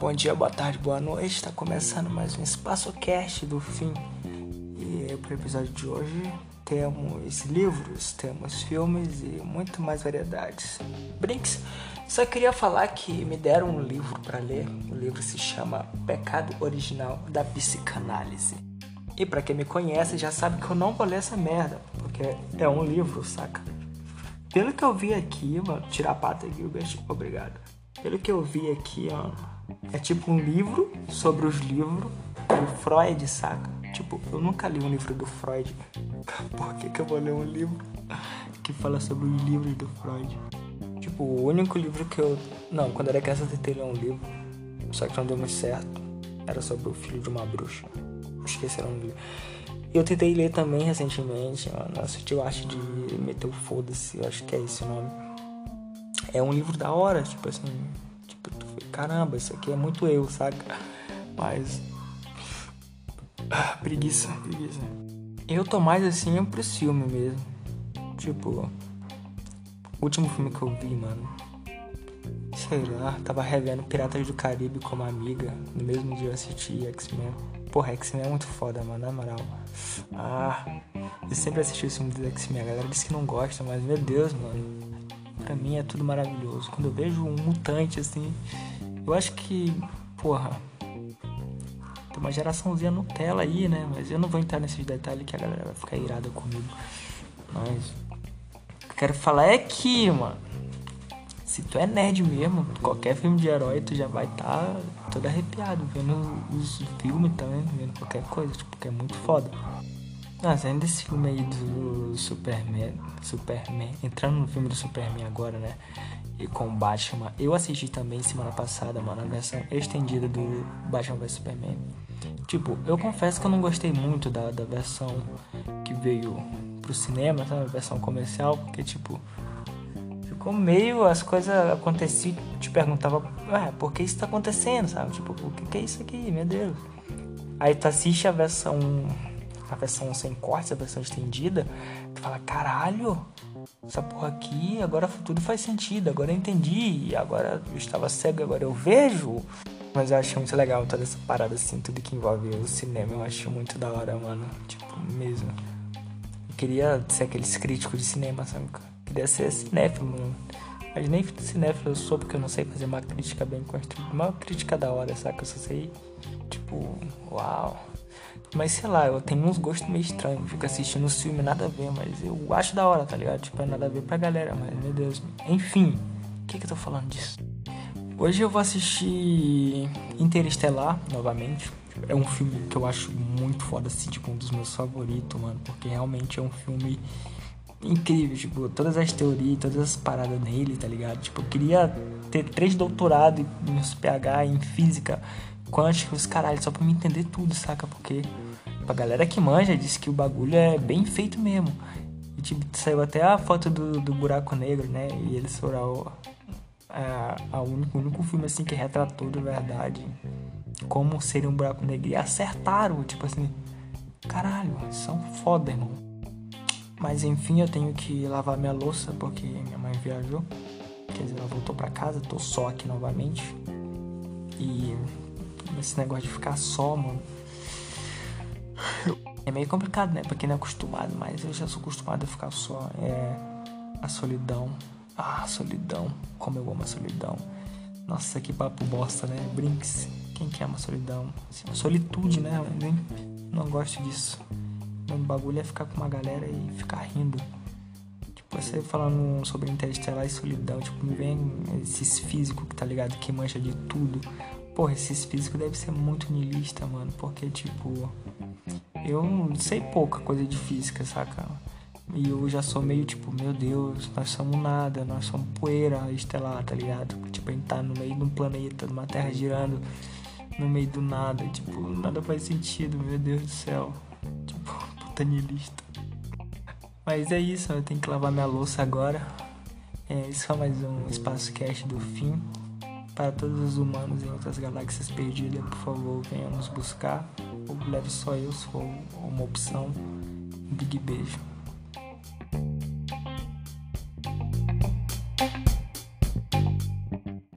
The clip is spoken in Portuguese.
bom dia, boa tarde, boa noite. Está começando mais um Espaço Cast do fim. E para o episódio de hoje temos livros, temos filmes e muito mais variedades. Brinks, só queria falar que me deram um livro para ler. O livro se chama Pecado Original da Psicanálise. E para quem me conhece já sabe que eu não vou ler essa merda, porque é um livro, saca? Pelo que eu vi aqui, mano, tirar a pata, Gilbert, obrigado. Pelo que eu vi aqui, ó, é tipo um livro sobre os livros do Freud, saca? Tipo, eu nunca li um livro do Freud. Por que, que eu vou ler um livro que fala sobre os livros do Freud? Tipo, o único livro que eu. Não, quando era criança eu tentei ler um livro, só que não deu muito certo. Era sobre o filho de uma bruxa. Esqueci o dele. Eu tentei ler também recentemente, mano. Nossa, eu acho de meter o foda-se, eu acho que é esse o nome. É um livro da hora, tipo assim. Caramba, isso aqui é muito eu, saca? Mas. Ah, preguiça, preguiça. Eu tô mais assim pro filme mesmo. Tipo. O último filme que eu vi, mano. Sei lá, tava revendo Piratas do Caribe como amiga. No mesmo dia eu assisti X-Men. Porra, X-Men é muito foda, mano, na moral. Ah, eu sempre assisti esse filme do X-Men. A galera diz que não gosta, mas meu Deus, mano. Pra mim é tudo maravilhoso. Quando eu vejo um mutante assim, eu acho que, porra, tem uma geraçãozinha Nutella aí, né? Mas eu não vou entrar nesses detalhes que a galera vai ficar irada comigo. Mas o que eu quero falar é que, mano, se tu é nerd mesmo, qualquer filme de herói tu já vai estar tá todo arrepiado vendo os filmes também, vendo qualquer coisa, tipo, que é muito foda. Nossa, ainda esse filme aí do Superman, Superman, entrando no filme do Superman agora, né? E com o Batman, eu assisti também semana passada, mano, a versão estendida do Batman vs Superman. Tipo, eu confesso que eu não gostei muito da, da versão que veio pro cinema, sabe? A versão comercial, porque, tipo, ficou meio. As coisas aconteciam, te perguntava, ué, por que isso tá acontecendo, sabe? Tipo, o que, que é isso aqui, meu Deus? Aí tu assiste a versão. A versão sem cortes, a versão estendida, tu fala, caralho, essa porra aqui, agora tudo faz sentido, agora eu entendi, agora eu estava cego, agora eu vejo. Mas eu acho muito legal toda essa parada assim, tudo que envolve o cinema, eu acho muito da hora, mano. Tipo, mesmo. Eu queria ser aqueles críticos de cinema, sabe? Queria ser cinéfilo, mano. Mas nem cinéfilo eu sou, porque eu não sei fazer uma crítica bem construída. Uma crítica da hora, saca? Eu só sei, tipo, uau. Mas sei lá, eu tenho uns gostos meio estranhos. Fico assistindo os filmes, nada a ver, mas eu acho da hora, tá ligado? Tipo, é nada a ver pra galera, mas meu Deus. Enfim, o que que eu tô falando disso? Hoje eu vou assistir Interestelar novamente. É um filme que eu acho muito foda, assim, tipo, um dos meus favoritos, mano. Porque realmente é um filme incrível, tipo, todas as teorias, todas as paradas nele, tá ligado? Tipo, eu queria ter três doutorados em PH, em física, quântica, os caralho, só pra me entender tudo, saca? Porque a galera que manja disse que o bagulho é bem feito mesmo. E tipo, saiu até a foto do, do buraco negro, né? E eles foram a, a único, o único filme assim que retratou de verdade como seria um buraco negro. E acertaram, tipo assim, caralho, são foda, irmão. Mas enfim, eu tenho que lavar minha louça porque minha mãe viajou. Quer dizer, ela voltou para casa, tô só aqui novamente. E esse negócio de ficar só, mano. É meio complicado, né? Pra quem não é acostumado, mas eu já sou acostumado a ficar só. É. A solidão. Ah, solidão. Como eu amo a solidão. Nossa, que papo bosta, né? Brinks. Quem quer uma solidão? Assim, solitude, né? Nem, não gosto disso. Meu bagulho é ficar com uma galera e ficar rindo. Tipo, você falando sobre interestelar e solidão, tipo, me vem esses físicos que tá ligado, que mancha de tudo. Porra, esses físicos devem ser muito niilista, mano. Porque, tipo, eu sei pouca coisa de física, saca? E eu já sou meio tipo, meu Deus, nós somos nada, nós somos poeira estelar, tá ligado? Tipo, a gente tá no meio de um planeta, de uma terra girando no meio do nada. Tipo, nada faz sentido, meu Deus do céu. Tipo, puta niilista. Mas é isso, eu tenho que lavar minha louça agora. É, esse foi mais um Espaço Cast do fim. Para todos os humanos em outras galáxias perdidas, por favor, venham nos buscar. Ou leve só eu for uma opção. Um big beijo.